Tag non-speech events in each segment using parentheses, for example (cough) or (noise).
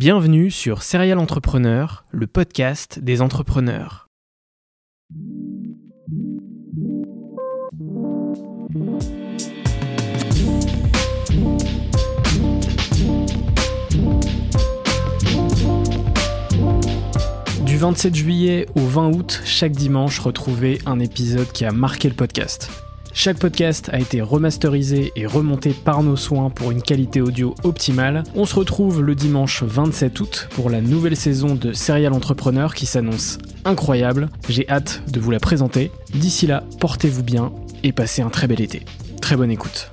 Bienvenue sur Serial Entrepreneur, le podcast des entrepreneurs. Du 27 juillet au 20 août, chaque dimanche, retrouvez un épisode qui a marqué le podcast. Chaque podcast a été remasterisé et remonté par nos soins pour une qualité audio optimale. On se retrouve le dimanche 27 août pour la nouvelle saison de Serial Entrepreneur qui s'annonce incroyable. J'ai hâte de vous la présenter. D'ici là, portez-vous bien et passez un très bel été. Très bonne écoute.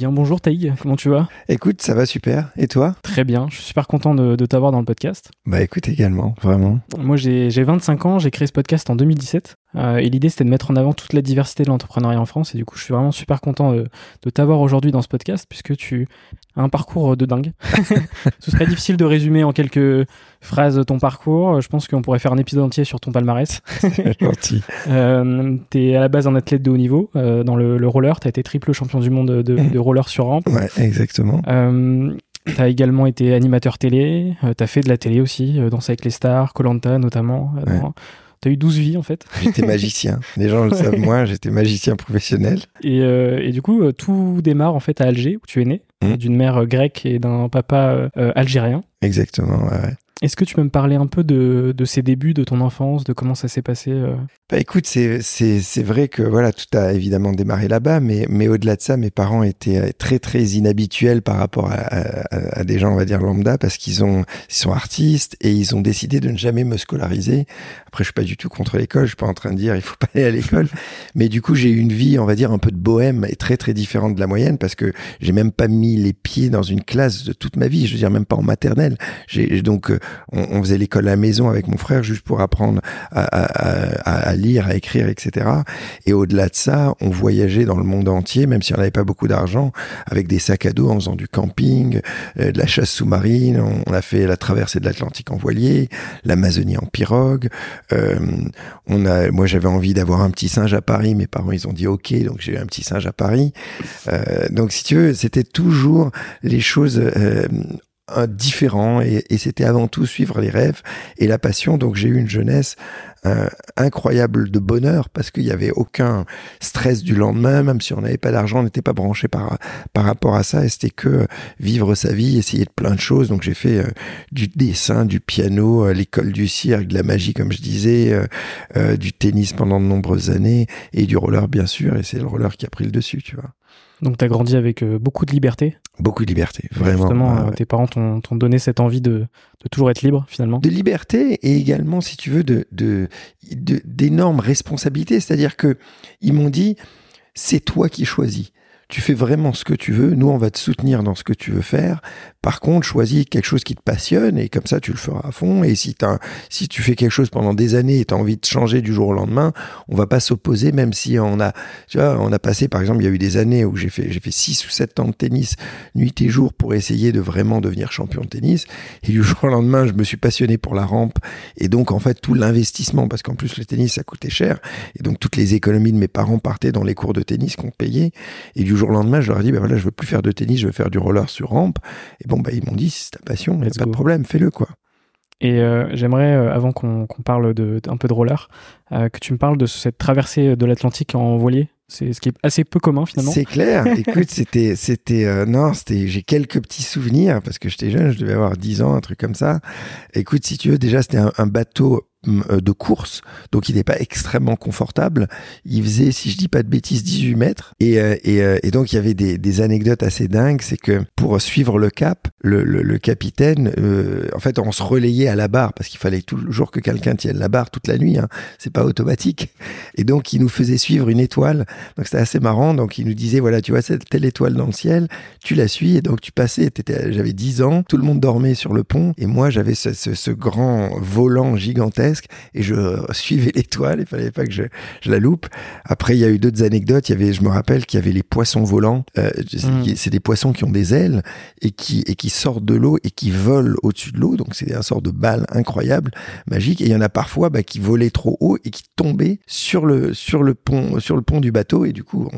Bien bonjour Taïg, comment tu vas? Écoute, ça va super. Et toi? Très bien, je suis super content de, de t'avoir dans le podcast. Bah écoute également, vraiment. Moi j'ai j'ai 25 ans, j'ai créé ce podcast en 2017 euh, et l'idée c'était de mettre en avant toute la diversité de l'entrepreneuriat en France et du coup je suis vraiment super content de, de t'avoir aujourd'hui dans ce podcast puisque tu as un parcours de dingue. (laughs) Ce serait difficile de résumer en quelques phrases ton parcours, je pense qu'on pourrait faire un épisode entier sur ton palmarès. Gentil. (laughs) Euh, t'es à la base un athlète de haut niveau euh, dans le, le roller, t'as été triple champion du monde de, de roller sur rampe. Ouais, exactement. Euh, T'as également été animateur télé, euh, t'as fait de la télé aussi, euh, Danse avec les stars, Colanta notamment. euh, Ouais. T'as eu 12 vies en fait. J'étais magicien. Les gens le savent (laughs) moins, j'étais magicien professionnel. Et, euh, et du coup, euh, tout démarre en fait à Alger, où tu es né, Mhm. d'une mère euh, grecque et d'un papa euh, algérien. Exactement, ouais, ouais. Est-ce que tu peux me parler un peu de, de ces débuts, de ton enfance, de comment ça s'est passé euh Bah écoute, c'est vrai que voilà, tout a évidemment démarré là-bas, mais mais au-delà de ça, mes parents étaient euh, très très inhabituels par rapport à, à, des gens, on va dire lambda, parce qu'ils ont ils sont artistes et ils ont décidé de ne jamais me scolariser. Après, je suis pas du tout contre l'école, je suis pas en train de dire il faut (laughs) pas aller à l'école, mais du coup, j'ai eu une vie, on va dire un peu de bohème et très très différente de la moyenne parce que j'ai même pas mis les pieds dans une classe de toute ma vie, je veux dire même pas en maternelle. J'ai donc euh, on, on faisait l'école à la maison avec mon frère juste pour apprendre à, à- à- lire, à écrire, etc. Et au-delà de ça, on voyageait dans le monde entier, même si on n'avait pas beaucoup d'argent, avec des sacs à dos en faisant du camping, euh, de la chasse sous-marine. On, a fait la traversée de l'Atlantique en voilier, l'Amazonie en pirogue. Euh, on a, moi, j'avais envie d'avoir un petit singe à Paris. Mes parents, ils ont dit OK, donc j'ai eu un petit singe à Paris. Euh, donc, si tu veux, c'était toujours les choses euh, différents et, et c'était avant tout suivre les rêves et la passion. Donc, j'ai eu une jeunesse euh, incroyable de bonheur parce qu'il n'y avait aucun stress du lendemain, même si on n'avait pas d'argent, on n'était pas branché par, par rapport à ça et c'était que vivre sa vie, essayer de plein de choses. Donc, j'ai fait euh, du dessin, du piano, euh, l'école du cirque, de la magie, comme je disais, euh, euh, du tennis pendant de nombreuses années et du roller, bien sûr. Et c'est le roller qui a pris le dessus, tu vois. Donc t'as grandi avec euh, beaucoup de liberté. Beaucoup de liberté, vraiment. Justement, euh, ouais. tes parents t'ont donné cette envie de, de toujours être libre finalement. de liberté et également, si tu veux, de de- de- d'énormes responsabilités. C'est-à-dire que ils m'ont dit, c'est toi qui choisis. Tu fais vraiment ce que tu veux. Nous, on va te soutenir dans ce que tu veux faire. Par contre, choisis quelque chose qui te passionne et comme ça, tu le feras à fond. Et si, si tu fais quelque chose pendant des années et tu as envie de changer du jour au lendemain, on va pas s'opposer, même si on a, tu vois, on a passé, par exemple, il y a eu des années où j'ai fait, fait six ou sept ans de tennis, nuit et jour, pour essayer de vraiment devenir champion de tennis. Et du (laughs) jour au lendemain, je me suis passionné pour la rampe. Et donc, en fait, tout l'investissement, parce qu'en plus, le tennis, ça coûtait cher. Et donc, toutes les économies de mes parents partaient dans les cours de tennis qu'on payait. Et jour au lendemain, je leur ai dit, bah voilà, je veux plus faire de tennis, je veux faire du roller sur rampe. Et bon, bah, ils m'ont dit, c'est ta passion, il a pas de problème, fais-le, quoi. Et euh, j'aimerais, euh, avant qu'on parle de, un peu de roller, euh, que tu me parles de cette traversée de l'Atlantique en voilier. C'est ce qui est assez peu commun finalement. C'est clair. (laughs) Écoute, c'était, c'était, non, c'était, j'ai quelques petits souvenirs parce que j'étais jeune, je devais avoir 10 ans, un truc comme ça. Écoute, si tu veux, déjà, c'était un, un bateau de course, donc il n'est pas extrêmement confortable. Il faisait, si je dis pas de bêtises, 18 mètres. Et, euh, et, euh, et donc il y avait des, des anecdotes assez dingues, c'est que pour suivre le cap, le, le, le capitaine, en fait, on se relayait à la barre parce qu'il fallait toujours que quelqu'un tienne la barre toute la nuit. Hein. C'est pas automatique. Et donc il nous faisait suivre une étoile. Donc c'était assez marrant. Donc il nous disait voilà, tu vois cette telle étoile dans le ciel, tu la suis. Et donc tu passais. J'avais 10 ans, tout le monde dormait sur le pont et moi j'avais ce, ce, ce grand volant gigantesque et je (laughs) suivais l'étoile, il fallait pas que je, je, la loupe. Après, il y a eu d'autres anecdotes. Il y avait, je me rappelle qu'il y avait les poissons volants. Euh, hmm. C'est des poissons qui ont des ailes et qui, et qui sortent de l'eau et qui volent au-dessus de l'eau. Donc, c'est un sort de balle incroyable, magique. Et il y en a parfois bah, qui volaient trop haut et qui tombaient sur le, sur le pont, sur le pont du bateau. Et du coup,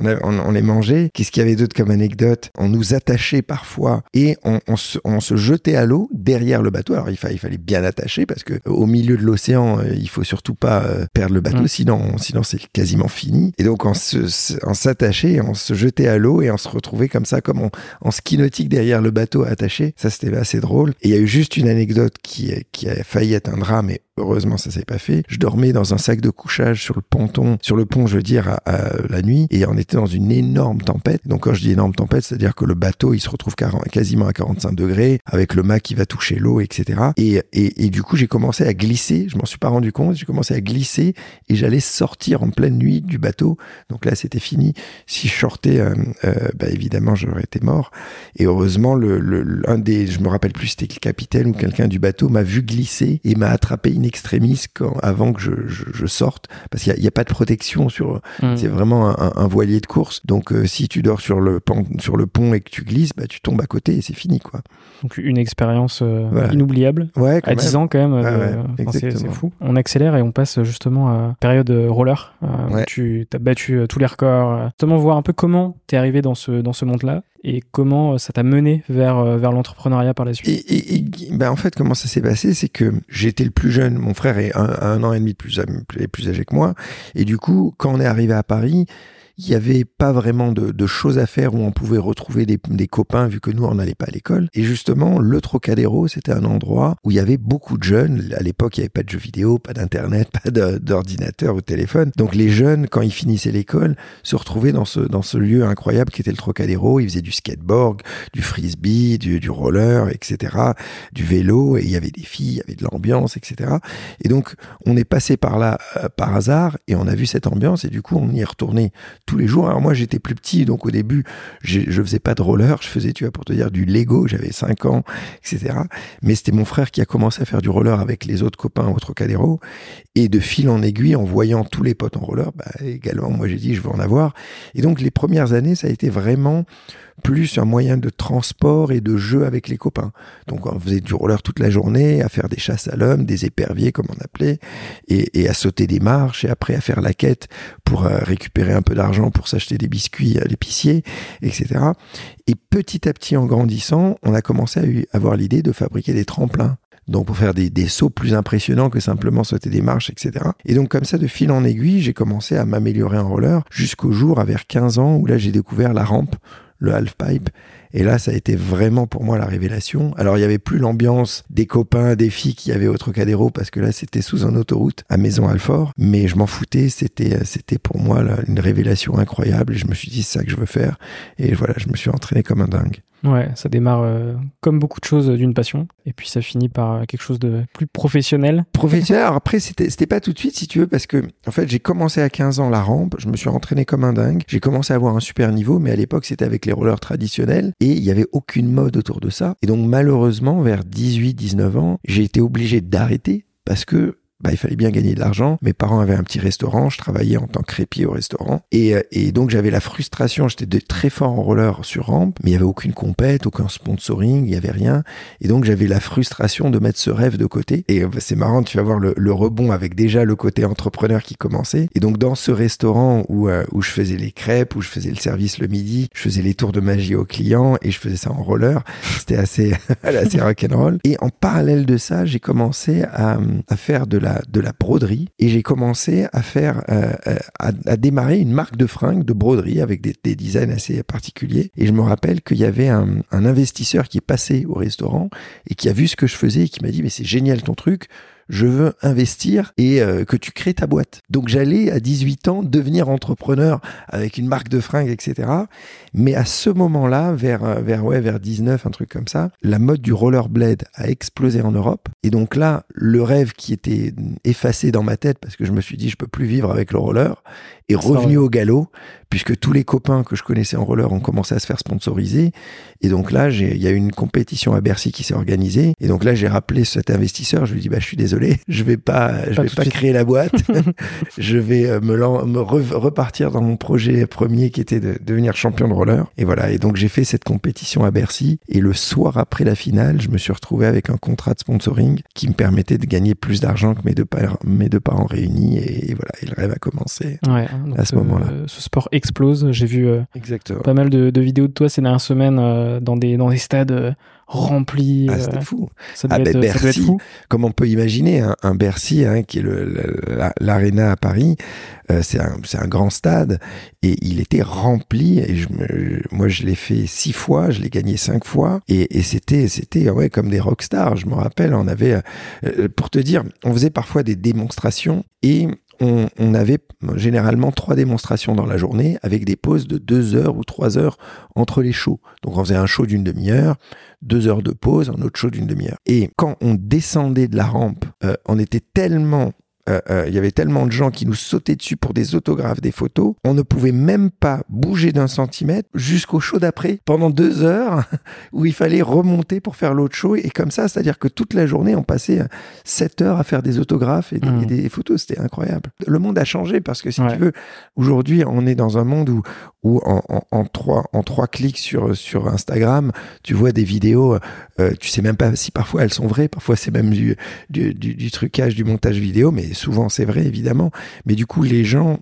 on, on, on, les mangeait. Qu'est-ce qu'il y avait d'autre comme anecdote? On nous attachait parfois et on, se, on se jetait à l'eau derrière le bateau. Alors, il fallait, il fallait bien attacher parce que au milieu de l'océan, euh, il faut surtout pas euh, perdre le bateau, mm. sinon, sinon c'est quasiment fini. Et donc, on s'attachait, on, on se jetait à l'eau et on se retrouvait comme ça, comme en, ski nautique derrière le bateau attaché. Ça, c'était assez drôle. Et il y a eu juste une anecdote qui, qui a failli être un drame, mais Heureusement, ça s'est pas fait. Je dormais dans un sac de couchage sur le ponton, sur le pont, je veux dire, à, la nuit, et on était dans une énorme tempête. Donc, quand je dis énorme tempête, c'est-à-dire que le bateau, il se retrouve quasiment à 45 degrés, avec le mât qui va toucher l'eau, etc. Et, et, et, du coup, j'ai commencé à glisser. Je m'en suis pas rendu compte. J'ai commencé à glisser et j'allais sortir en pleine nuit du bateau. Donc là, c'était fini. Si je sortais, euh, euh, bah, évidemment, j'aurais été mort. Et heureusement, le, le, un des, je me rappelle plus, c'était le capitaine ou quelqu'un du bateau m'a vu glisser et m'a attrapé extrémiste quand, avant que je, je, sorte, parce qu'il n'y a, a, pas de protection sur. Mm. C'est vraiment un, un, voilier de course. Donc euh, si tu dors sur le, pont, sur le pont et que tu glisses, bah, tu tombes à côté et c'est fini. quoi. Donc une expérience euh, inoubliable. Ouais, à 10 ans quand même. Euh, c'est fou. On accélère et on passe justement à période roller. Où tu as battu tous les records. Justement, voir un peu comment tu es arrivé dans ce, dans ce monde-là et comment ça t'a mené vers, vers l'entrepreneuriat par la suite? Et, et, bah en fait, comment ça s'est passé, c'est que j'étais le plus jeune mon frère est un, an et demi plus, plus âgé que moi. Et du coup, quand on est arrivé à Paris, il n'y avait pas vraiment de, choses à faire où on pouvait retrouver des, copains vu que nous on n'allait pas à l'école. Et justement, le Trocadéro, c'était un endroit où il y avait beaucoup de jeunes. À l'époque, il n'y avait pas de jeux vidéo, pas d'internet, pas d'ordinateur ou de téléphone. Donc les jeunes, quand ils finissaient l'école, se retrouvaient dans ce dans ce lieu incroyable qui était le Trocadéro. Ils faisaient du skateboard, du frisbee, du, du roller, etc., du vélo. Et il y avait des filles, il y avait de l'ambiance, etc. Et donc on est passé par là euh, par hasard et on a vu cette ambiance et du coup on y est retourné tous les jours. Alors moi, j'étais plus petit, donc au début, je faisais pas de roller, je faisais, tu vois, pour te dire, du Lego, j'avais 5 ans, etc. Mais c'était mon frère qui a commencé à faire du roller avec les autres copains au Trocadéro. Et de fil en aiguille, en voyant tous les potes en roller, bah, également, moi, j'ai dit, je veux en avoir. Et donc, les premières années, ça a été vraiment plus un moyen de transport et de jeu avec les copains. Donc on faisait du roller toute la journée, à faire des chasses à l'homme, des éperviers comme on appelait, et, à sauter des marches, et après à faire la quête pour euh, récupérer un peu d'argent pour s'acheter des biscuits à l'épicier, etc. Et petit à petit, en grandissant, on a commencé à avoir l'idée de fabriquer des tremplins donc pour faire des, des, sauts plus impressionnants que simplement sauter des marches, etc. Et donc comme ça, de fil en aiguille, j'ai commencé à m'améliorer en roller jusqu'au jour, à vers 15 ans, où là j'ai découvert la rampe le half-pipe. Et là, ça a été vraiment pour moi la révélation. Alors, il n'y avait plus l'ambiance des copains, des filles qui avaient au Trocadéro, parce que là, c'était sous un autoroute à Maison-Alfort. Mais je m'en foutais, c'était, c'était pour moi une révélation incroyable. Et je me suis dit, c'est ça que je veux faire. Et voilà, je me suis entraîné comme un dingue. Ouais, ça démarre euh, comme beaucoup de choses d'une passion, et puis ça finit par euh, quelque chose de plus professionnel. Professionnel, (laughs) alors après, c'était, c'était pas tout de suite, si tu veux, parce que, en fait, j'ai commencé à 15 ans la rampe, je me suis entraîné comme un dingue, j'ai commencé à avoir un super niveau, mais à l'époque, c'était avec les rollers traditionnels, et il y avait aucune mode autour de ça. Et donc, malheureusement, vers 18-19 ans, j'ai été obligé d'arrêter, parce que bah, il fallait bien gagner de l'argent. Mes parents avaient un petit restaurant, je travaillais en tant que crépier au restaurant. Et, euh, et donc j'avais la frustration, j'étais très fort en roller sur rampe, mais il y avait aucune compète, aucun sponsoring, il y avait rien. Et donc j'avais la frustration de mettre ce rêve de côté. Et euh, c'est marrant, tu vas voir le, le, rebond avec déjà le côté entrepreneur qui commençait. Et donc dans ce restaurant où, euh, où je faisais les crêpes, où je faisais le service le midi, je faisais les tours de magie aux clients et je faisais ça en roller. C'était assez, (laughs) assez rock'n'roll. Et en parallèle de ça, j'ai commencé à, à faire de la de la broderie et j'ai commencé à faire, euh, euh, à, démarrer une marque de fringues de broderie avec des, des designs assez particuliers. Et je me rappelle qu'il y avait un investisseur qui est passé au restaurant et qui a vu ce que je faisais et qui m'a dit mais c'est génial ton truc je veux investir et euh, que tu crées ta boîte. Donc j'allais à 18 ans devenir entrepreneur avec une marque de fringues, etc. Mais à ce moment-là, vers, euh, vers, ouais, vers 19, un truc comme ça, la mode du rollerblade a explosé en Europe. Et donc là, le rêve qui était effacé dans ma tête parce que je me suis dit je peux plus vivre avec le roller est revenu au galop puisque tous les copains que je connaissais en roller ont commencé à se faire sponsoriser. Et donc là, il y a eu une compétition à Bercy qui s'est organisée. Et donc là, j'ai rappelé cet investisseur. Je lui ai dit, bah, je suis désolé, je vais pas, je vais pas créer la boîte. (laughs) je vais euh, me, repartir dans mon projet premier qui était de devenir champion de roller. Et voilà. Et donc j'ai fait cette compétition à Bercy. Et le soir après la finale, je me suis retrouvé avec un contrat de sponsoring qui me permettait de gagner plus d'argent que mes deux, parents, mes deux parents réunis. Et, voilà. Et le rêve a commencé ouais, à ce moment-là. Euh, ce sport explose. J'ai vu euh, pas mal de, vidéos de toi ces dernières semaines euh, dans, des, dans des stades euh, remplis. Ah, c'était fou. Ça ah, ben, Bercy, fou. Comme on peut imaginer, un, Bercy, hein, qui est l'Arena à Paris, c'est un, un, grand stade et il était rempli. Et je moi, je l'ai fait six fois, je l'ai gagné cinq fois et, et c'était, c'était ouais, comme des rockstars. Je me rappelle, on avait, pour te dire, on faisait parfois des démonstrations et on, avait généralement trois démonstrations dans la journée avec des pauses de deux heures ou trois heures entre les shows. Donc on faisait un show d'une demi-heure, deux heures de pause, un autre show d'une demi-heure. Et quand on descendait de la rampe, euh, on était tellement euh, euh, il y avait tellement de gens qui nous sautaient dessus pour des autographes, des photos, on ne pouvait même pas bouger d'un centimètre jusqu'au show d'après pendant deux heures (laughs) où il fallait remonter pour faire l'autre show et comme ça, c'est-à-dire que toute la journée on passait euh, sept heures à faire des autographes et des, mmh. photos, c'était incroyable. Le monde a changé parce que si tu veux, aujourd'hui on est dans un monde où, où en, en, trois, en trois clics sur, sur Instagram, tu vois des vidéos, tu sais même pas si parfois elles sont vraies, parfois c'est même du, du, du, du trucage, du montage vidéo, mais souvent c'est vrai évidemment, mais du coup les gens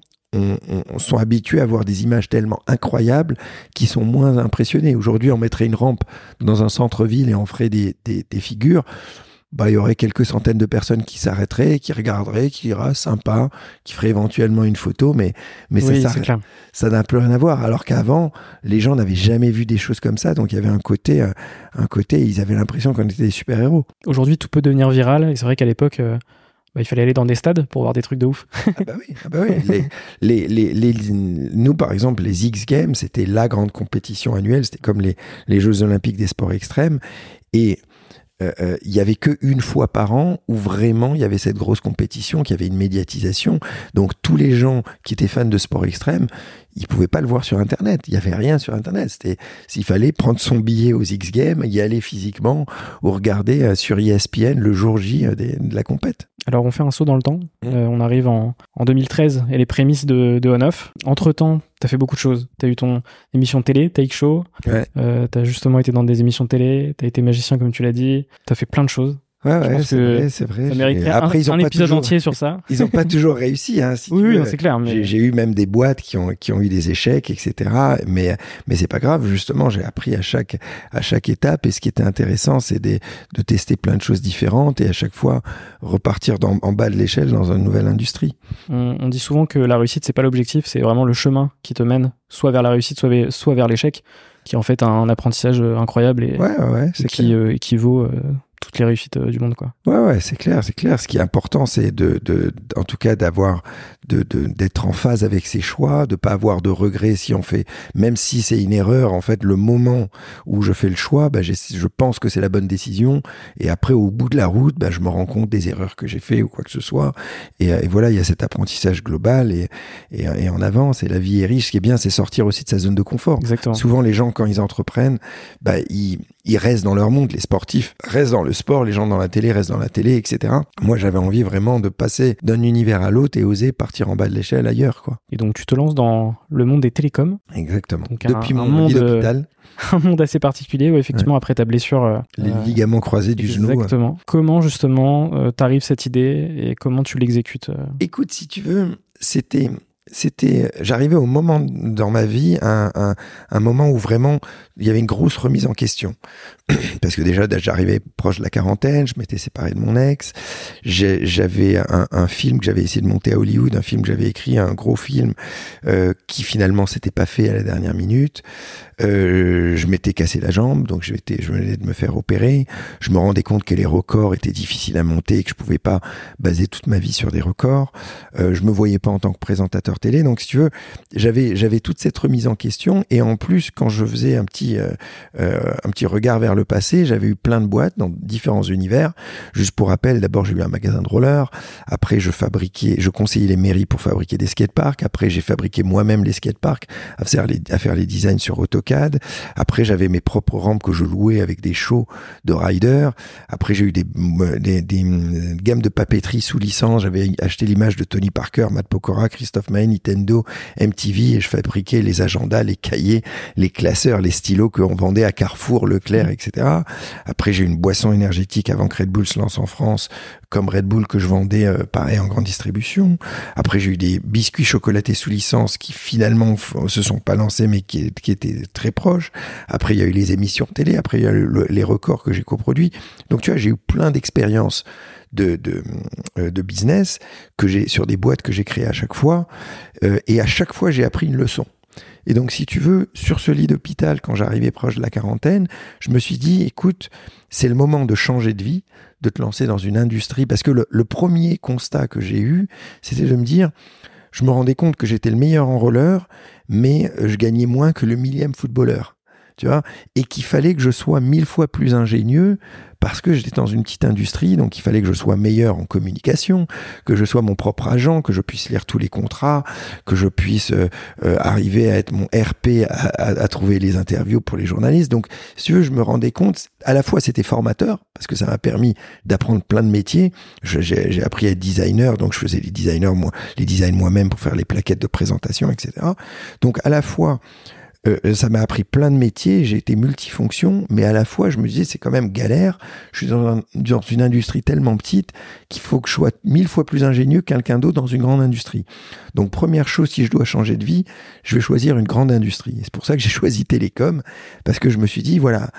sont habitués à voir des images tellement incroyables qui sont moins impressionnés. Aujourd'hui, on mettrait une rampe dans un centre-ville et on ferait des, des figures bah, il y aurait quelques centaines de personnes qui s'arrêteraient, qui regarderaient, qui diraient sympa, qui feraient éventuellement une photo, mais, mais ça, ça n'a plus rien à voir. Alors qu'avant, les gens n'avaient jamais vu des choses comme ça, donc il y avait un côté, euh, un côté, ils avaient l'impression qu'on était des super-héros. Aujourd'hui, tout peut devenir viral, et c'est vrai qu'à l'époque, euh, bah, il fallait aller dans des stades pour voir des trucs de ouf. ah bah oui, ah bah oui. (laughs) Les, les, les, nous, par exemple, les X Games, c'était la grande compétition annuelle, c'était comme les, les Jeux Olympiques des sports extrêmes, et euh, euh, il y avait que une fois par an où vraiment il y avait cette grosse compétition, qu'il y avait une médiatisation. Donc tous les gens qui étaient fans de sport extrême, ils pouvaient pas le voir sur Internet. Il y avait rien sur Internet. C'était s'il fallait prendre son billet aux X Games, y aller physiquement ou regarder euh, sur ESPN le jour J de la compète. Alors on fait un saut dans le temps. Mmh. on arrive en, en, 2013 et les prémices de, de On-Off. Entre temps, t'as fait beaucoup de choses. T'as eu ton émission de télé, Take Show. Ouais. Euh, t'as justement été dans des émissions de télé. T'as été magicien, comme tu l'as dit. T'as fait plein de choses. Ouais, ouais, c'est vrai, c'est vrai. Ça mériterait Après, un, ils ont un épisode entier sur ça. Ils n'ont pas toujours réussi, hein, si (laughs) Oui, oui c'est clair. Mais... J'ai eu même des boîtes qui ont, qui ont eu des échecs, etc. Mais, mais c'est pas grave. Justement, j'ai appris à chaque, à chaque étape. Et ce qui était intéressant, c'est de, de tester plein de choses différentes et à chaque fois repartir dans, en bas de l'échelle dans une nouvelle industrie. On, on dit souvent que la réussite, c'est pas l'objectif, c'est vraiment le chemin qui te mène soit vers la réussite, soit, soit vers l'échec, qui est en fait un apprentissage incroyable et, ouais, ouais, et qui euh, équivaut euh, toutes les réussites euh, du monde quoi. Ouais ouais, c'est clair, c'est clair. Ce qui est important c'est de, de en tout cas d'avoir d'être en phase avec ses choix, de pas avoir de regrets si on fait, même si c'est une erreur, en fait, le moment où je fais le choix, bah, je pense que c'est la bonne décision. Et après, au bout de la route, bah, je me rends compte des erreurs que j'ai fait ou quoi que ce soit. Et, et, voilà, il y a cet apprentissage global et, et, et, en avance. Et la vie est riche. Ce qui est bien, c'est sortir aussi de sa zone de confort. Exactement. Souvent, les gens, quand ils entreprennent, bah, ils, ils restent dans leur monde. Les sportifs restent dans le sport, les gens dans la télé restent dans la télé, etc. Moi, j'avais envie vraiment de passer d'un univers à l'autre et oser partir en bas de l'échelle ailleurs, quoi. Et donc, tu te lances dans le monde des télécoms. Exactement. Depuis mon monde d'hôpital. (laughs) Un monde assez particulier, où effectivement, après ta blessure. Euh, les ligaments croisés du genou. Exactement. Comment, justement, euh, t'arrives cette idée et comment tu l'exécutes euh Écoute, si tu veux, c'était c'était, j'arrivais au moment dans ma vie, un, moment où vraiment il y avait une grosse remise en question. (clears throat) Parce que déjà, j'arrivais proche de la quarantaine, je m'étais séparé de mon ex, j'avais un, un, film que j'avais essayé de monter à Hollywood, un film que j'avais écrit, un gros film euh, qui finalement s'était pas fait à la dernière minute. Euh, je m'étais cassé la jambe, donc je, je venais de me faire opérer. Je me rendais compte que les records étaient difficiles à monter et que je pouvais pas baser toute ma vie sur des records. Euh, je me voyais pas en tant que présentateur télé, donc si tu veux, j'avais j'avais toute cette remise en question et en plus quand je faisais un petit euh, euh, un petit regard vers le passé, j'avais eu plein de boîtes dans différents univers. Juste pour rappel, d'abord j'ai eu un magasin de rollers, après je fabriquais, je conseillais les mairies pour fabriquer des skateparks, après j'ai fabriqué moi-même les skateparks à faire les à faire les designs sur AutoCAD après, j'avais mes propres rampes que je louais avec des shows de riders. Après, j'ai eu des, des, des, gammes de papeterie sous licence. J'avais acheté l'image de Tony Parker, Matt Pokora, Christophe Maé, Nintendo, MTV et je fabriquais les agendas, les cahiers, les classeurs, les stylos qu'on vendait à Carrefour, Leclerc, etc. Après, j'ai eu une boisson énergétique avant que Red Bull se lance en France comme Red Bull que je vendais euh, pareil en grande distribution. Après, j'ai eu des biscuits chocolatés sous licence qui finalement se sont pas lancés mais qui, qui étaient très proches. Après, il y a eu les émissions télé. Après, il y a eu les records que j'ai coproduits. Donc, tu vois, j'ai eu plein d'expériences de, euh, de, business que j'ai sur des boîtes que j'ai créées à chaque fois. Euh, et à chaque fois, j'ai appris une leçon. Et donc, si tu veux, sur ce lit d'hôpital, quand j'arrivais proche de la quarantaine, je me suis dit, écoute, c'est le moment de changer de vie, de te lancer dans une industrie. Parce que le, premier constat que j'ai eu, c'était de me dire, je me rendais compte que j'étais le meilleur en roller, mais je gagnais moins que le millième footballeur. Tu vois, et qu'il fallait que je sois mille fois plus ingénieux parce que j'étais dans une petite industrie, donc il fallait que je sois meilleur en communication, que je sois mon propre agent, que je puisse lire tous les contrats, que je puisse euh, euh, arriver à être mon RP, à, trouver les interviews pour les journalistes. Donc, si tu veux, je me rendais compte, à la fois c'était formateur, parce que ça m'a permis d'apprendre plein de métiers. J'ai appris à être designer, donc je faisais les designers, moi, les designs moi-même pour faire les plaquettes de présentation, etc. Donc, à la fois, euh, ça m'a appris plein de métiers, j'ai été multifonction, mais à la fois, je me disais, c'est quand même galère. Je suis dans, une industrie tellement petite qu'il faut que je sois mille fois plus ingénieux que quelqu'un d'autre dans une grande industrie. Donc, première chose, si je dois changer de vie, je vais choisir une grande industrie. C'est pour ça que j'ai (laughs) choisi télécom, parce que je me suis dit, voilà,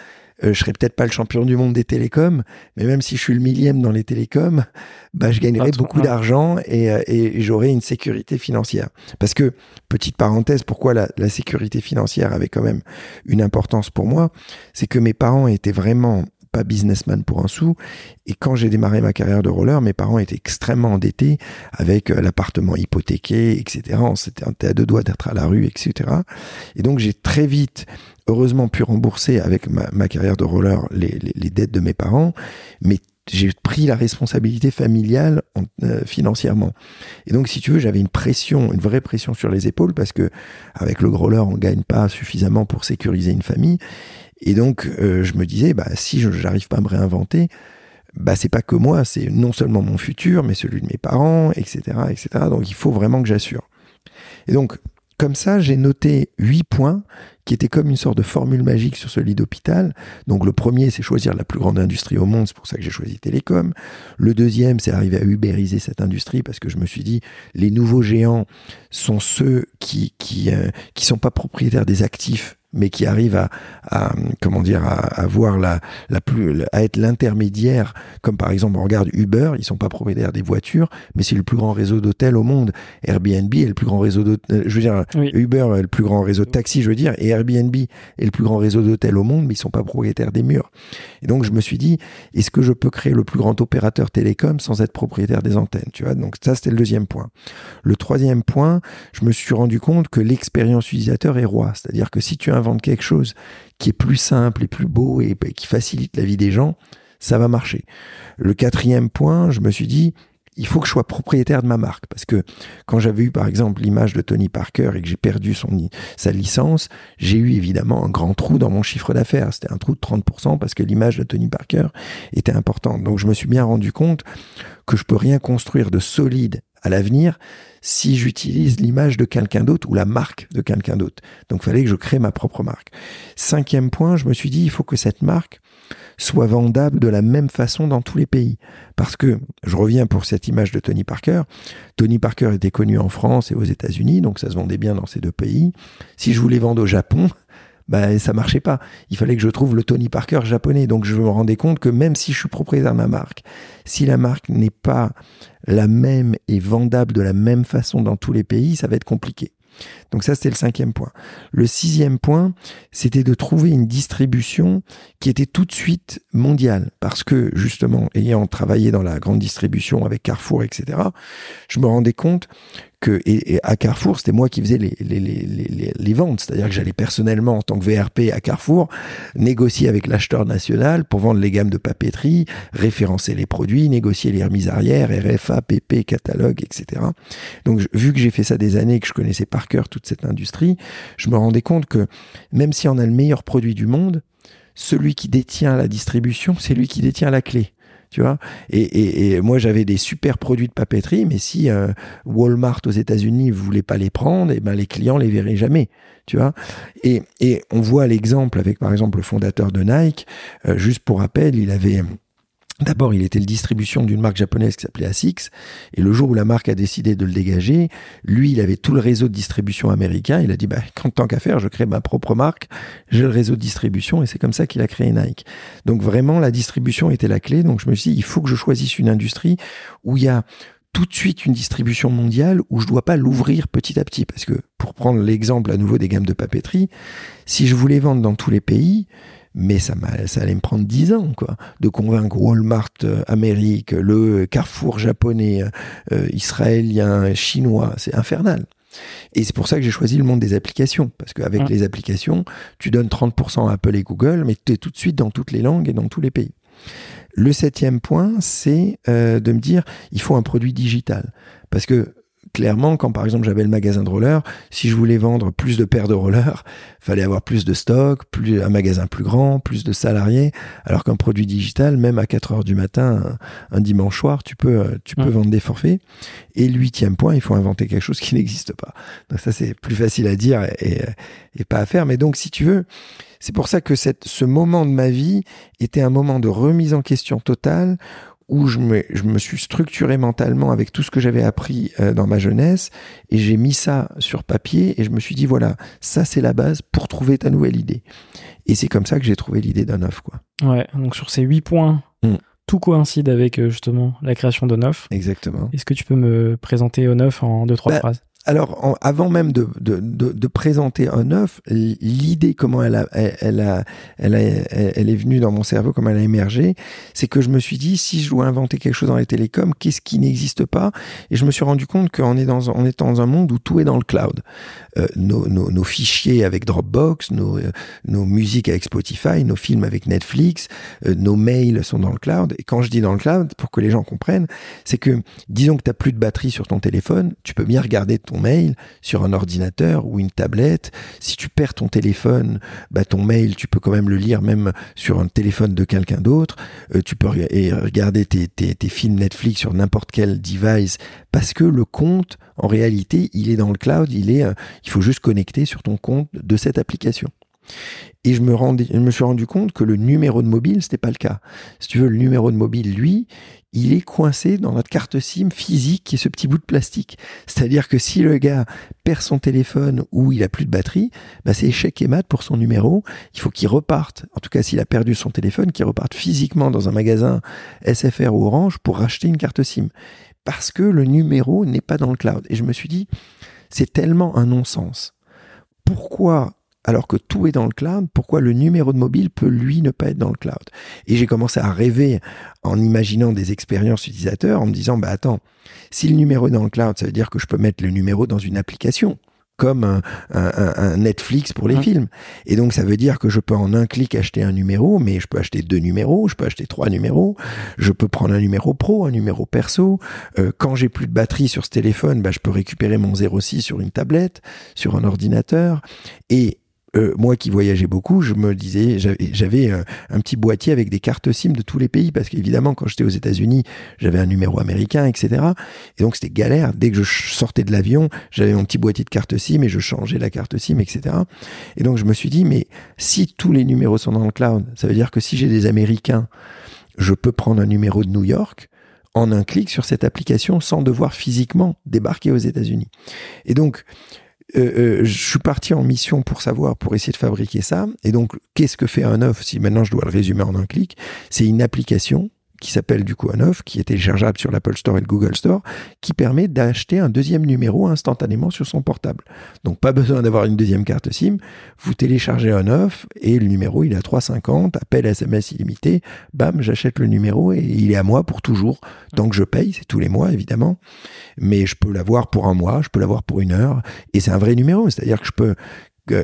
je serai peut-être pas le champion du monde des télécoms, mais même si je suis le millième dans les télécoms, bah, je gagnerai beaucoup d'argent et, euh, et j'aurai une sécurité financière. Parce que, petite parenthèse, pourquoi la, la, sécurité financière avait quand même une importance pour moi, c'est que mes parents étaient vraiment pas businessman pour un sou. Et quand j'ai démarré ma carrière de roller, mes parents étaient extrêmement endettés avec euh, l'appartement hypothéqué, etc. On s'était à deux doigts d'être à la rue, etc. Et donc j'ai très vite heureusement pu rembourser avec ma, carrière de roller les, dettes de mes parents, mais j'ai pris la responsabilité familiale euh, financièrement. Et donc, si tu veux, j'avais une pression, une vraie pression sur les épaules parce que avec le roller, on gagne pas suffisamment pour sécuriser une famille. Et donc, euh, je me disais, bah, si je n'arrive pas à me réinventer, bah, c'est pas que moi, c'est non seulement mon futur, mais celui de mes parents, etc., etc. Donc, il faut vraiment que j'assure. Et donc, comme ça, j'ai noté huit points qui étaient comme une sorte de formule magique sur ce lit d'hôpital. Donc le premier, c'est choisir la plus grande industrie au monde, c'est pour ça que j'ai choisi Télécom. Le deuxième, c'est arriver à ubériser cette industrie parce que je me suis dit, les nouveaux géants sont ceux qui qui euh, qui sont pas propriétaires des actifs mais qui arrive à, à comment dire à, avoir la, la plus à être l'intermédiaire comme par exemple on regarde Uber ils sont pas propriétaires des voitures mais c'est le plus grand réseau d'hôtels au monde Airbnb est le plus grand réseau de euh, je veux dire Uber est le plus grand réseau de taxis je veux dire et Airbnb est le plus grand réseau d'hôtels au monde, mais ils sont pas propriétaires des murs. Et donc je me suis dit, est-ce que je peux créer le plus grand opérateur télécom sans être propriétaire des antennes Tu vois, donc ça c'était le deuxième point. Le troisième point, je me suis rendu compte que l'expérience utilisateur est roi. C'est-à-dire que si tu inventes quelque chose qui est plus simple et plus beau et qui facilite la vie des gens, ça va marcher. Le quatrième point, je me suis dit, il faut que je sois propriétaire de ma marque. Parce que quand j'avais eu, par exemple, l'image de Tony Parker et que j'ai perdu son, sa licence, j'ai eu évidemment un grand trou dans mon chiffre d'affaires. C'était un trou de 30% parce que l'image de Tony Parker était importante. Donc je me suis bien rendu compte que je peux rien construire de solide à l'avenir si j'utilise l'image de quelqu'un d'autre ou la marque de quelqu'un d'autre. Donc il fallait que je crée ma propre marque. Cinquième point, je me suis dit, il faut que cette marque soit vendable de la même façon dans tous les pays. Parce que, je reviens pour cette image de Tony Parker, Tony Parker était connu en France et aux États-Unis, donc ça se vendait bien dans ces deux pays. Si je voulais vendre au Japon, (laughs) bah, ça marchait pas. Il fallait que je trouve le Tony Parker japonais. Donc je me rendais compte que même si je suis propriétaire de ma marque, si la marque n'est pas la même et vendable de la même façon dans tous les pays, ça va être compliqué. Donc ça, c'était le cinquième point. Le sixième point, c'était de trouver une distribution qui était tout de suite mondiale. Parce que, justement, ayant travaillé dans la grande distribution avec Carrefour, etc., je me rendais compte et, à Carrefour, c'était moi qui faisais les, les, les, les ventes. C'est-à-dire que j'allais personnellement, en tant que VRP à Carrefour, négocier avec l'acheteur national pour vendre les gammes de papeterie, référencer les produits, négocier les remises arrière, RFA, PP, catalogue, etc. Donc, vu que j'ai fait ça des années, que je connaissais par cœur toute cette industrie, je me rendais compte que même si on a le meilleur produit du monde, celui qui détient la distribution, c'est lui qui détient la clé tu vois. Et, moi, j'avais des super produits de papeterie, mais si euh, Walmart aux États-Unis voulait pas les prendre, et eh ben les clients les verraient jamais, tu vois. Et, on voit l'exemple avec, par exemple, le fondateur de Nike. Euh, juste pour rappel, il avait D'abord, il était le distribution d'une marque japonaise qui s'appelait ASICS, et le jour où la marque a décidé de le dégager, lui, il avait tout le réseau de distribution américain. Il a dit, bah, tant qu'à faire, je crée ma propre marque, j'ai le réseau de distribution, et c'est comme ça qu'il a créé Nike. Donc vraiment, la distribution était la clé. Donc je me suis dit, il faut que je choisisse une industrie où il y a tout de suite une distribution mondiale où je dois pas l'ouvrir petit à petit. Parce que, pour prendre l'exemple à nouveau des gammes de papeterie, si je voulais vendre dans tous les pays, mais ça, ça allait me prendre dix ans, quoi, de convaincre Walmart euh, Amérique, le Carrefour japonais, euh, israélien, chinois, c'est infernal. Et c'est pour ça que j'ai choisi le monde des applications, parce qu'avec mmh. les applications, tu donnes 30% à Apple et Google, mais tu es tout de suite dans toutes les langues et dans tous les pays. Le septième point, c'est euh, de me dire, il faut un produit digital. Parce que clairement, quand par exemple j'avais le magasin de rollers, si je voulais vendre plus de paires de rollers, (laughs) fallait avoir plus de stock, plus un magasin plus grand, plus de salariés. Alors qu'un produit digital, même à 4 heures du matin, un, dimanche soir, tu peux, euh, tu peux vendre des forfaits. Et huitième point, il faut inventer quelque chose (laughs) qui n'existe pas. Donc ça, c'est plus facile à dire et, et, pas à faire. Mais donc, si tu veux, c'est pour ça que cette, ce moment de ma vie était un moment de remise en question totale où je me, je me suis structuré mentalement avec tout ce que j'avais appris euh, dans ma jeunesse et j'ai mis ça sur papier et je me suis dit voilà, ça c'est la base pour trouver ta nouvelle idée. Et c'est comme ça que j'ai trouvé l'idée d'un quoi. Ouais, donc sur ces huit points, mm. tout coïncide avec euh, justement la création d'un. Exactement. Est-ce que tu peux me présenter off en deux trois bah, phrases? Alors, avant même de, de, de, de, présenter un œuf, l'idée, comment elle, a, elle, a, elle, a, elle est venue dans mon cerveau, comment elle a émergé, c'est que je me suis dit, si je dois inventer quelque chose dans les télécoms, qu'est-ce qui n'existe pas? Et je me suis rendu compte qu'on est, dans, on est dans un monde où tout est dans le cloud. Euh, nos, nos, nos, fichiers avec Dropbox, nos, euh, nos musiques avec Spotify, nos films avec Netflix, euh, nos mails sont dans le cloud. Et quand je dis dans le cloud, pour que les gens comprennent, c'est que, disons que tu n'as plus de batterie sur ton téléphone, tu peux bien regarder ton mail sur un ordinateur ou une tablette. Si tu perds ton téléphone, bah ton mail, tu peux quand même le lire même sur un téléphone de quelqu'un d'autre. Euh, tu peux regarder tes, films Netflix sur n'importe quel device parce que le compte, en réalité, il est dans le cloud. Il est, euh, il faut juste connecter sur ton compte de cette application. Et je me, suis rendu compte que le numéro de mobile, c'était pas le cas. Si tu veux, le numéro de mobile, lui, il est coincé dans notre carte SIM physique qui est ce petit bout de plastique. C'est-à-dire que si le gars perd son téléphone ou il a plus de batterie, bah c'est échec et mat pour son numéro. Il faut qu'il reparte, en tout cas s'il a perdu son téléphone, qu'il reparte physiquement dans un magasin SFR ou Orange pour racheter une carte SIM. Parce que le numéro n'est pas dans le cloud. Et je me suis dit, c'est tellement un non-sens. Pourquoi alors que tout est dans le cloud, pourquoi le numéro de mobile peut lui ne pas être dans le cloud? Et j'ai commencé à rêver en imaginant des expériences utilisateurs, en me disant, bah attends, si le numéro est dans le cloud, ça veut dire que je peux mettre le numéro dans une application comme un, Netflix pour les films. Et donc ça veut dire que je peux en un clic acheter un numéro, mais je peux acheter deux numéros, je peux acheter trois numéros, je peux prendre un numéro pro, un numéro perso. Euh, quand j'ai plus de batterie sur ce téléphone, bah, je peux récupérer mon 06 sur une tablette, sur un ordinateur. Et euh, moi qui voyageais beaucoup, je me disais, j'avais euh, un petit boîtier avec des cartes SIM de tous les pays, parce qu'évidemment, quand j'étais aux États-Unis, j'avais un numéro américain, etc. Et donc, c'était galère. Dès que je sortais de l'avion, j'avais mon petit boîtier de carte SIM et je changeais la carte SIM, etc. Et donc, je me suis dit, mais si tous les numéros sont dans le cloud, ça veut dire que si j'ai des Américains, je peux prendre un numéro de New York, en un clic sur cette application sans devoir physiquement débarquer aux États-Unis. Et donc, euh, euh, je suis parti en mission pour savoir, pour essayer de fabriquer ça. Et donc, qu'est-ce que fait un off si maintenant je dois le résumer en un clic C'est une application qui s'appelle du coup un qui est téléchargeable sur l'Apple Store et le Google Store, qui permet d'acheter un deuxième numéro instantanément sur son portable. Donc pas besoin d'avoir une deuxième carte SIM, vous téléchargez un off et le numéro il est à 3,50, appel SMS illimité, bam, j'achète le numéro et il est à moi pour toujours, tant que je paye, c'est tous les mois évidemment, mais je peux l'avoir pour un mois, je peux l'avoir pour une heure, et c'est un vrai numéro, c'est-à-dire que je peux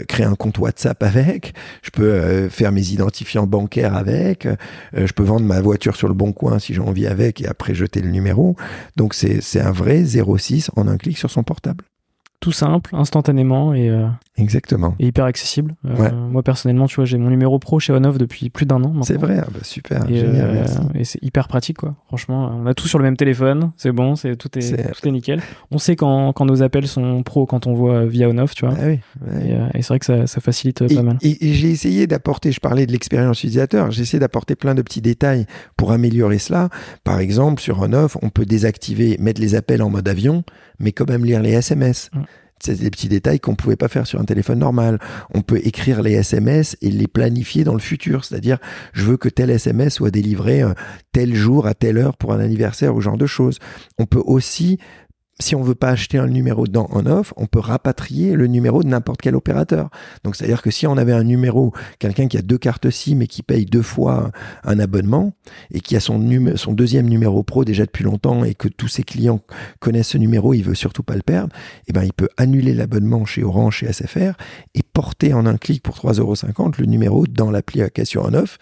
créer un compte WhatsApp avec, je peux euh, faire mes identifiants bancaires avec, euh, je peux vendre ma voiture sur le bon coin si j'ai envie avec et après jeter le numéro. Donc c'est un vrai 06 en un clic sur son portable tout simple, instantanément et, euh, Exactement. et hyper accessible. Euh, moi personnellement, tu vois, j'ai mon numéro pro chez Onoff depuis plus d'un an. C'est vrai, ah bah super, et, génial, euh, et c'est hyper pratique, quoi. Franchement, on a tout sur le même téléphone, c'est bon, c'est tout est, tout est nickel. On sait quand, quand nos appels sont pro, quand on voit via Onoff, tu vois. Ah oui, Et, c'est vrai que ça, ça facilite pas mal. Et, j'ai essayé d'apporter, je parlais de l'expérience utilisateur, j'ai essayé d'apporter plein de petits détails pour améliorer cela. Par exemple, sur Onoff, on peut désactiver, mettre les appels en mode avion, mais quand même lire les SMS. C'est des petits détails qu'on pouvait pas faire sur un téléphone normal. On peut écrire les SMS et les planifier dans le futur. C'est-à-dire, je veux que tel SMS soit délivré euh, tel jour à telle heure pour un anniversaire ou genre de choses. On peut aussi si on veut pas acheter un numéro dans on-off, on peut rapatrier le numéro de n'importe quel opérateur. Donc, c'est-à-dire que si on avait un numéro, quelqu'un qui a deux cartes SIM et qui paye deux fois un abonnement et qui a son, deuxième numéro pro déjà depuis longtemps et que tous ses clients connaissent ce numéro, il veut surtout pas le perdre, eh ben, il peut annuler l'abonnement chez Orange, chez SFR et porter en un clic pour 3,50€ le numéro dans l'application on-off.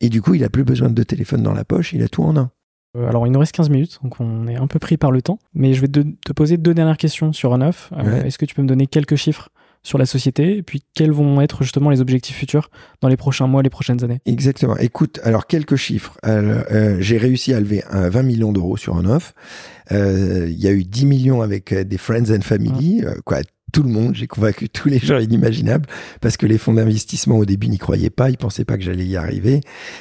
Et du coup, il a plus besoin de deux téléphones dans la poche, il a tout en un. Euh, alors, il nous reste 15 minutes, donc on est un peu pris par le temps. Mais je vais te, poser deux dernières questions sur un off. Euh, est-ce que tu peux me donner quelques chiffres sur la société? Et puis quels vont être justement les objectifs futurs dans les prochains mois, les prochaines années? Exactement. Écoute, alors quelques chiffres. Euh, j'ai réussi à lever 20 millions d'euros sur un off. Il y a eu 10 millions avec des friends and family, quoi, tout le monde, j'ai convaincu tous les gens inimaginables parce que les fonds d'investissement au début n'y croyaient pas, ils pensaient pas que j'allais y arriver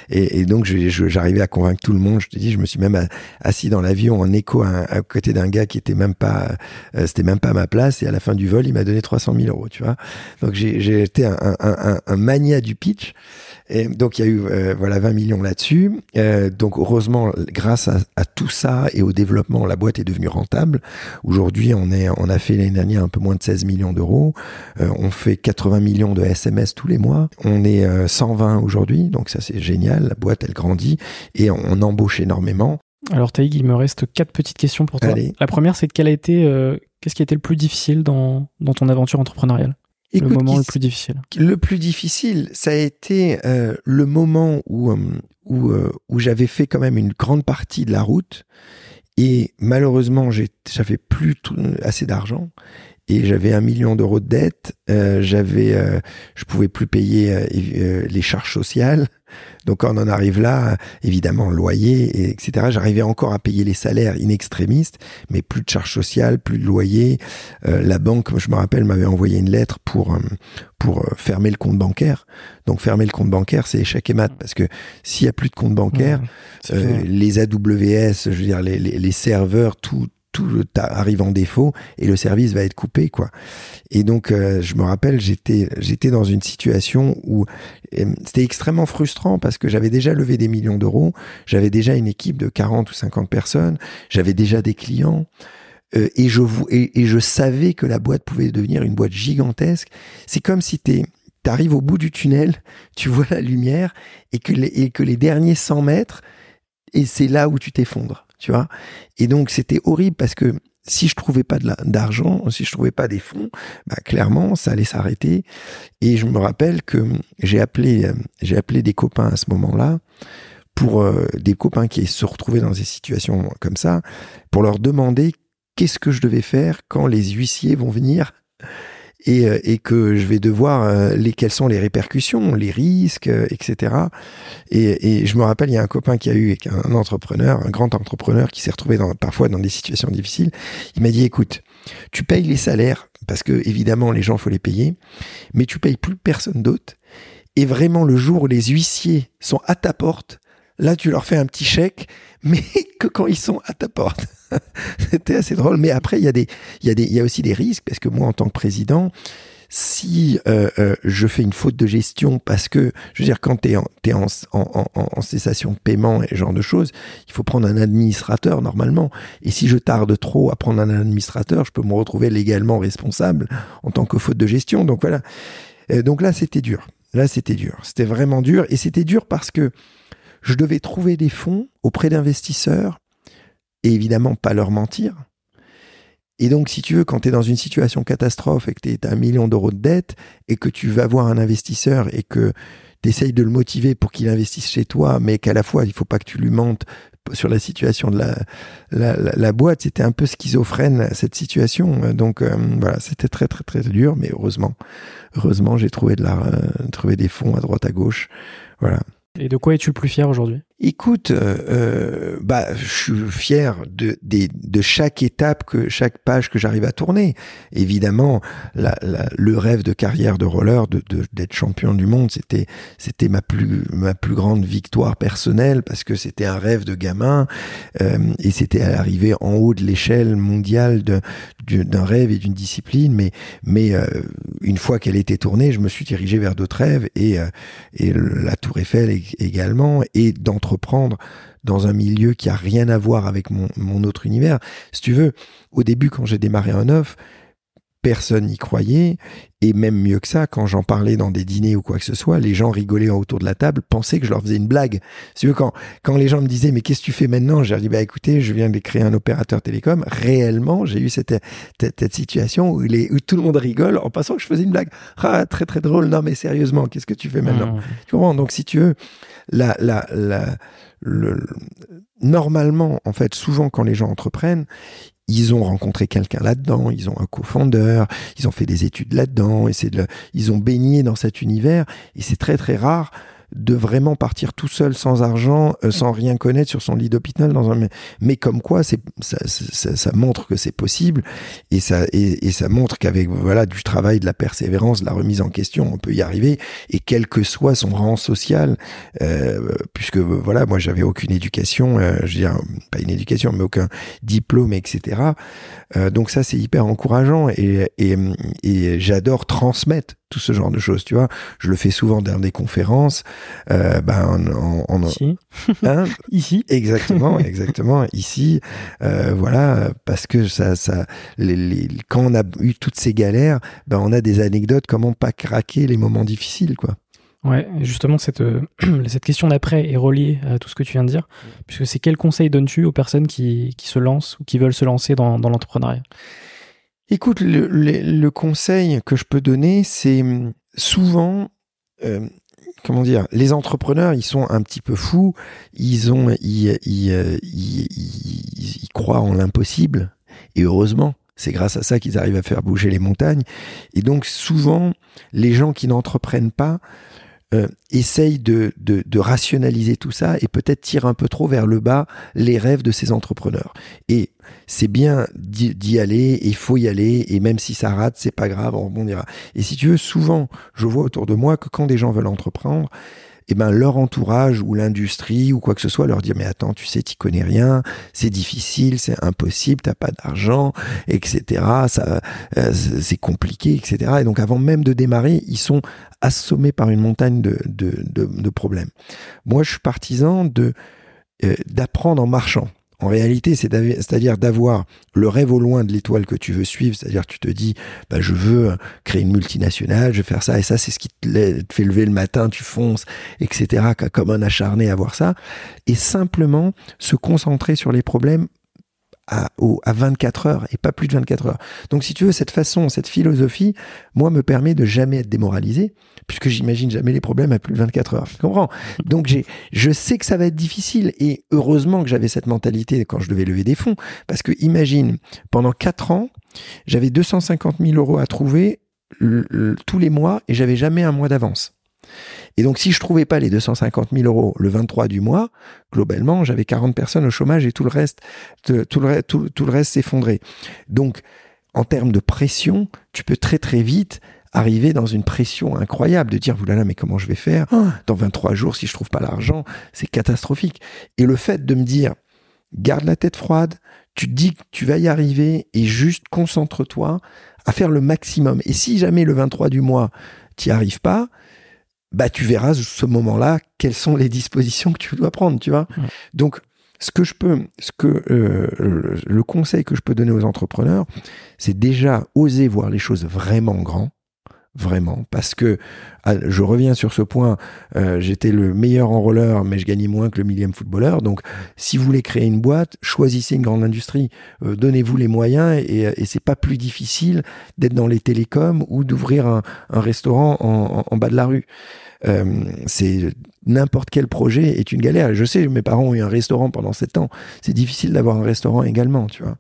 et, donc j'arrivais à convaincre tout le monde. Je te dis, je me suis même assis dans l'avion en écho à, côté d'un gars qui était même pas, euh, c'était même pas ma place et à la fin du vol, il m'a donné 300 000 euros, tu vois. Donc j'ai été un, un, un, mania du pitch. Et donc il y a eu euh, voilà 20 millions là-dessus. Euh, donc heureusement, grâce à, à, tout ça et au développement, la boîte est devenue rentable. Aujourd'hui, on est, on a fait l'année dernière un peu moins de 16 millions d'euros. Euh, on fait 80 millions de SMS tous les mois. On est 120 euh, aujourd'hui, donc ça c'est génial. La boîte elle grandit et on, embauche énormément. Alors Taïg, il me reste quatre petites questions pour toi. La première, c'est quel a été, euh, qu'est-ce qui a été le plus difficile dans, dans ton aventure entrepreneuriale? Le moment le plus difficile. Le plus difficile, ça a été le moment où où, où j'avais fait quand même une grande partie de la route et malheureusement j'avais plus assez d'argent et j'avais un million d'euros de dette. Euh, j'avais, euh, je pouvais plus payer euh, euh, les charges sociales. Donc quand on en arrive là, évidemment, loyer, etc. J'arrivais encore à payer les salaires in extremis, mais plus de charges sociales, plus de loyer. la banque, je me rappelle, m'avait envoyé une lettre pour pour fermer le compte bancaire. Donc fermer le compte bancaire, c'est échec et mat parce que s'il y a plus de compte bancaire, les AWS, je veux dire les, les, les serveurs, tout tout arrive en défaut et le service va être coupé quoi. Et donc euh, je me rappelle j'étais j'étais dans une situation où c'était extrêmement frustrant parce que j'avais déjà levé des millions d'euros, j'avais déjà une équipe de 40 ou 50 personnes, j'avais déjà des clients euh, et je et, et, je savais que la boîte pouvait devenir une boîte gigantesque. C'est comme si tu arrives au bout du tunnel, tu vois la lumière et que les, et que les derniers 100 mètres, et c'est là où tu t'effondres, tu vois. Et donc c'était horrible parce que si je trouvais pas d'argent, si je trouvais pas des fonds, bah, clairement ça allait s'arrêter. Et je me rappelle que j'ai appelé, j'ai appelé des copains à ce moment-là pour euh, des copains qui se retrouvaient dans des situations comme ça, pour leur demander qu'est-ce que je devais faire quand les huissiers vont venir et, euh, et que je vais devoir euh, les quelles sont les répercussions, les risques, euh, etc. Et, et, je me rappelle, il y a un copain qui a eu un entrepreneur, un grand entrepreneur qui s'est retrouvé dans, parfois dans des situations difficiles. Il m'a dit écoute, tu payes les salaires parce que évidemment les gens faut les payer, mais tu payes plus personne d'autre. Et vraiment le jour où les huissiers sont à ta porte, là tu leur fais un petit chèque, (laughs) mais que quand ils sont à ta porte. (laughs) C'était assez drôle. Mais après, il y, a des, y a des, y a aussi des risques, parce que moi, en tant que président, si euh, euh, je fais une faute de gestion parce que, je veux dire, quand tu es, en, cessation de paiement et ce genre de choses, il faut prendre un administrateur normalement. Et si je tarde trop à prendre un administrateur, je peux me retrouver légalement responsable en tant que faute de gestion. Donc voilà. Euh, donc là, c'était dur. Là, c'était dur. C'était vraiment dur. Et c'était dur parce que je devais trouver des fonds auprès d'investisseurs et évidemment pas leur mentir. Et donc, si tu veux, quand tu es dans une situation catastrophe et que tu as un million d'euros de dette et que tu vas voir un investisseur et que tu essayes de le motiver pour qu'il investisse chez toi, mais qu'à la fois, il faut pas que tu lui mentes sur la situation de la, boîte, c'était un peu schizophrène cette situation. Donc euh, voilà, c'était très très très dur, mais heureusement, heureusement, j'ai trouvé de euh, trouvé des fonds à droite à gauche. Voilà. Et de quoi es-tu le plus fier aujourd'hui? Écoute, euh, euh, bah, je suis fier de, de, de, chaque étape, que chaque page que j'arrive à tourner. Évidemment, la, la, le rêve de carrière de roller, de d'être champion du monde, c'était c'était ma plus ma plus grande victoire personnelle parce que c'était un rêve de gamin euh, et c'était arriver en haut de l'échelle mondiale d'un rêve et d'une discipline. Mais mais euh, une fois qu'elle était tournée, je me suis dirigé vers d'autres rêves et euh, et la Tour Eiffel également et d'entre dans un milieu qui a rien à voir avec mon, mon autre univers. Si tu veux, au début, quand j'ai démarré un œuf, personne n'y croyait. Et même mieux que ça, quand j'en parlais dans des dîners ou quoi que ce soit, les gens rigolaient autour de la table, pensaient que je leur faisais une blague. Si tu veux, quand, quand les gens me disaient, mais qu'est-ce que tu fais maintenant? J'ai dit, bah, écoutez, je viens de créer un opérateur télécom. Réellement, j'ai eu cette, cette, situation où, les, où tout le monde rigole en pensant que je faisais une blague. Ah, très, très drôle. Non, mais sérieusement, qu'est-ce que tu fais maintenant? Mmh. Tu comprends? Donc, si tu veux, normalement, en fait, souvent quand les gens entreprennent, ils ont rencontré quelqu'un là-dedans, ils ont un co-fondeur, ils ont fait des études là-dedans, et ils ont baigné dans cet univers, et c'est très très rare de vraiment partir tout seul sans argent, euh, sans rien connaître sur son lit d'hôpital dans un mais comme quoi c'est ça, ça, ça, montre que c'est possible et ça et, et ça montre qu'avec voilà du travail, de la persévérance, de la remise en question, on peut y arriver et quel que soit son rang social, euh, puisque voilà moi j'avais aucune éducation, euh, je veux dire pas une éducation mais aucun diplôme etc. Euh, donc ça c'est hyper encourageant et, et, et j'adore transmettre tout ce genre de choses, tu vois. Je le fais souvent dans des conférences. Euh, ben, en, ici. Hein? (laughs) Ici. Exactement, (laughs) exactement. ici, euh, voilà, parce que ça, ça, les, les, quand on a eu toutes ces galères, ben, on a des anecdotes, comment pas craquer les moments difficiles, quoi. Ouais, justement, cette, euh, (clears throat) cette question d'après est reliée à tout ce que tu viens de dire, puisque c'est quel conseil donnes-tu aux personnes qui, qui se lancent ou qui veulent se lancer dans, dans l'entrepreneuriat? Écoute, le, le, conseil que je peux donner, c'est hum, souvent, euh, comment dire, les entrepreneurs, ils sont un petit peu fous, ils ont, ils, ils, euh, ils, ils croient en l'impossible, et heureusement. C'est grâce à ça qu'ils arrivent à faire bouger les montagnes. Et donc souvent, les gens qui n'entreprennent pas euh, essaye de, de, de, rationaliser tout ça et peut-être tire un peu trop vers le bas les rêves de ces entrepreneurs. Et c'est bien d'y aller, il faut y aller, et même si ça rate, c'est pas grave, on rebondira. Et si tu veux, souvent, je vois autour de moi que quand des gens veulent entreprendre, eh ben leur entourage ou l'industrie ou quoi que ce soit leur dire mais attends tu sais tu connais rien c'est difficile c'est impossible t'as pas d'argent etc ça euh, c'est compliqué etc et donc avant même de démarrer ils sont assommés par une montagne de, de, de, de problèmes. Moi je suis partisan de euh, d'apprendre en marchant En réalité, c'est-à-dire d'avoir le rêve au loin de l'étoile que tu veux suivre, c'est-à-dire tu te dis, bah, je veux créer une multinationale, je vais faire ça, et ça, c'est ce qui te fait lever le matin, tu fonces, etc., comme un acharné à voir ça, et simplement se concentrer sur les problèmes à, à 24 heures et pas plus de 24 heures. Donc si tu veux, cette façon, cette philosophie, moi, me permet de jamais être démoralisé, puisque j'imagine jamais les problèmes à plus de 24 heures. Tu comprends? Donc j'ai, je sais que ça va être difficile et heureusement que j'avais cette mentalité quand je devais lever des fonds, parce que imagine, pendant 4 ans, j'avais 250 000 euros à trouver tous les mois et j'avais jamais un mois d'avance. Et donc, si je trouvais pas les 250 000 euros le 23 du mois, globalement, j'avais 40 personnes au chômage et tout le reste, tout le, tout, tout le reste s'effondrait. Donc, en termes de pression, tu peux très très vite arriver dans une pression incroyable de dire là mais comment je vais faire dans 23 jours si je trouve pas l'argent? C'est catastrophique. Et le fait de me dire garde la tête froide tu te dis que tu vas y arriver et juste concentre-toi à faire le maximum. Et si jamais le 23 du mois tu n'y arrives pas bah tu verras ce moment-là quelles sont les dispositions que tu dois prendre, tu vois. Donc ce que je peux, ce que euh, le, conseil que je peux donner aux entrepreneurs, c'est déjà oser voir les choses vraiment grand, vraiment, parce que ah, je reviens sur ce point. Euh, j'étais le meilleur enrôleur, mais je gagnais moins que le millième footballeur. Donc, si vous voulez créer une boîte, choisissez une grande industrie, euh, donnez-vous les moyens, et, et c'est pas plus difficile d'être dans les télécoms ou d'ouvrir un, un, restaurant en, en, bas de la rue. Euh, c'est n'importe quel projet est une galère. Je sais, mes parents ont eu un restaurant pendant sept ans. C'est difficile d'avoir un restaurant également, tu vois.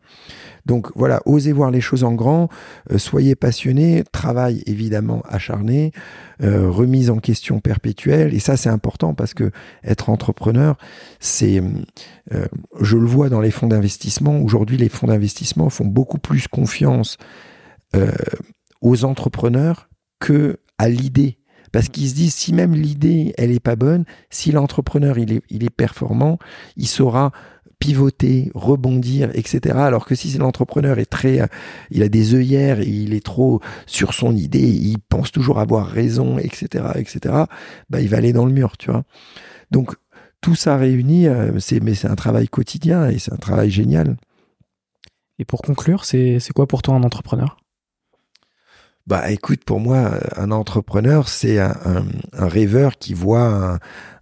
Donc voilà, osez voir les choses en grand, euh, soyez passionnés, travail évidemment acharné, euh, remise en question perpétuelle. Et ça, c'est important parce que être entrepreneur, c'est, euh, je le vois dans les fonds d'investissement. Aujourd'hui, les fonds d'investissement font beaucoup plus confiance aux entrepreneurs que à l'idée parce qu'ils se disent, si même l'idée, elle est pas bonne, si l'entrepreneur, il est, performant, il saura pivoter, rebondir, etc. Alors que si l'entrepreneur est très, euh, il a des œillères il est trop sur son idée, il pense toujours avoir raison, etc., etc. Bah, il va aller dans le mur, tu vois. Donc tout ça réuni, euh, c'est mais c'est un travail quotidien et c'est un travail génial. Et pour conclure, c'est quoi pour toi un entrepreneur? Bah écoute, pour moi, un entrepreneur, c'est un, rêveur qui voit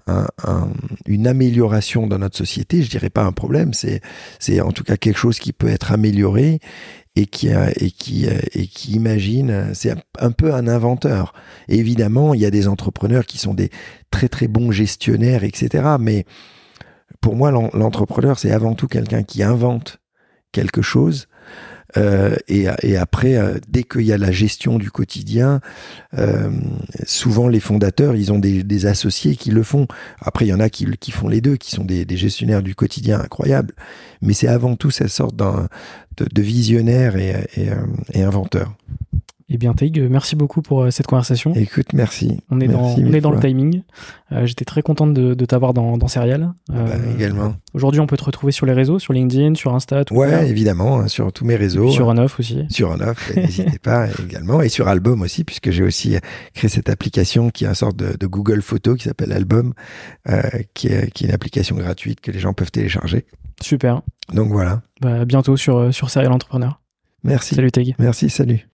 un, une amélioration dans notre société. Je dirais pas un problème, c'est en tout cas quelque chose qui peut être amélioré et qui et qui et qui imagine. C'est un peu un inventeur. évidemment, il y a des entrepreneurs qui sont des très très bons gestionnaires, etc. Mais pour moi, l'entrepreneur, c'est avant tout quelqu'un qui invente quelque chose euh, et, et, après, euh, dès qu'il y a la gestion du quotidien, euh, souvent les fondateurs, ils ont des, associés qui le font. Après, il y en a qui, qui font les deux, qui sont des, gestionnaires du quotidien incroyables. Mais c'est avant tout cette sorte de, visionnaire et, et, et inventeur. Eh bien, Taïg, merci beaucoup pour euh, cette conversation. Écoute, merci. On est dans, on est dans le timing. Euh, J'étais très contente de, de t'avoir dans, dans Serial. Euh, bah, également. Aujourd'hui, on peut te retrouver sur les réseaux, sur LinkedIn, sur Insta. Tout ouais, évidemment, hein, sur tous mes réseaux. sur Onoff aussi. Sur Onoff, n'hésitez pas (laughs) également. Et sur Album aussi, puisque j'ai aussi créé cette application qui est une sorte de, de Google Photo qui s'appelle Album, euh, qui, est, qui est une application gratuite que les gens peuvent télécharger. Super. Donc voilà. Bah, bientôt sur, sur Serial Entrepreneur. Merci. Salut Taïg. Merci, salut.